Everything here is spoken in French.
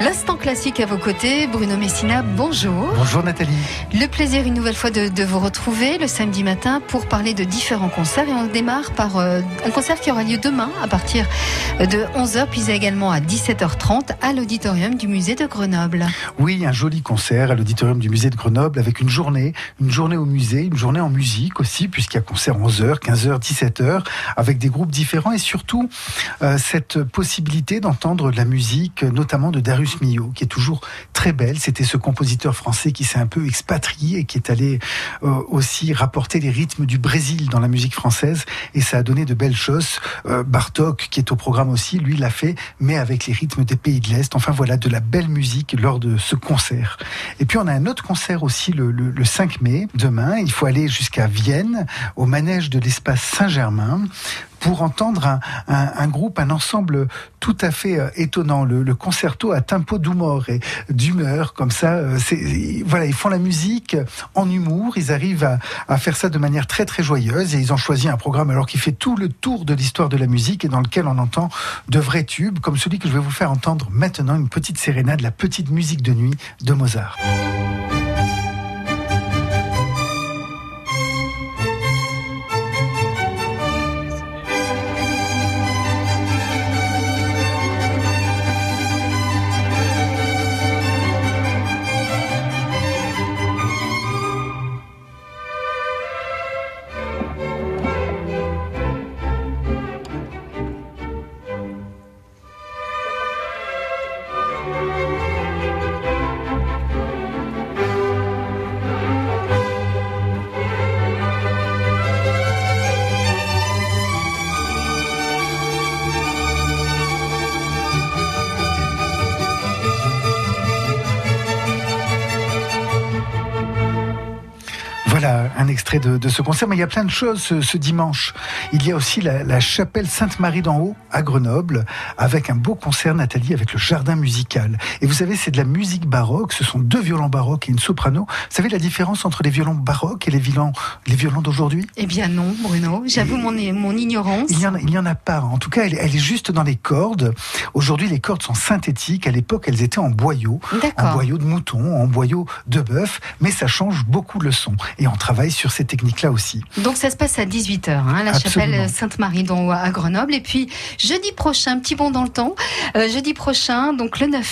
L'instant classique à vos côtés, Bruno Messina, bonjour. Bonjour Nathalie. Le plaisir une nouvelle fois de, vous retrouver le samedi matin pour parler de différents concerts et on démarre par euh, un concert qui aura lieu demain à partir de 11h puis également à 17h30 à l'auditorium du musée de Grenoble. Oui, un joli concert à l'auditorium du musée de Grenoble avec une journée, une journée au musée, une journée en musique aussi puisqu'il y a concert 11h, 15h, 17h avec des groupes différents et surtout euh, cette possibilité d'entendre de la musique notamment de Darius Qui est toujours très belle. C'était ce compositeur français qui s'est un peu expatrié et qui est allé euh, aussi rapporter les rythmes du Brésil dans la musique française. Et ça a donné de belles choses. Euh, Bartok, qui est au programme aussi, lui l'a fait, mais avec les rythmes des pays de l'Est. Enfin voilà, de la belle musique lors de ce concert. Et puis on a un autre concert aussi le, le 5 mai, demain. Il faut aller jusqu'à Vienne, au manège de l'espace Saint-Germain pour entendre un, un, un, groupe, un ensemble tout à fait euh, étonnant. Le, le concerto à tempo d'humour et d'humeur, comme ça. Euh, voilà, ils font la musique en humour. Ils arrivent à, à, faire ça de manière très très joyeuse et ils ont choisi un programme alors qui fait tout le tour de l'histoire de la musique et dans lequel on entend de vrais tubes, comme celui que je vais vous faire entendre maintenant, une petite sérénade, la petite musique de nuit de Mozart. Un extrait de, ce concert. Mais il y a plein de choses ce, dimanche. Il y a aussi la, chapelle Sainte-Marie d'en haut à Grenoble avec un beau concert, Nathalie, avec le jardin musical. Et vous savez, c'est de la musique baroque. Ce sont deux violons baroques et une soprano. Vous savez la différence entre les violons baroques et les violons, les violons d'aujourd'hui? Eh bien non, Bruno. J'avoue mon, mon ignorance. Il n'y en, il y en a pas. En tout cas, elle, elle est juste dans les cordes. Aujourd'hui, les cordes sont synthétiques. À l'époque, elles étaient en boyau. En boyau de mouton, en boyau de bœuf. Mais ça change beaucoup le son et on travaille sur ces techniques-là aussi. Donc ça se passe à 18h, hein, la chapelle Sainte-Marie à Grenoble. Et puis jeudi prochain, petit bond dans le temps, euh, jeudi prochain, donc le 9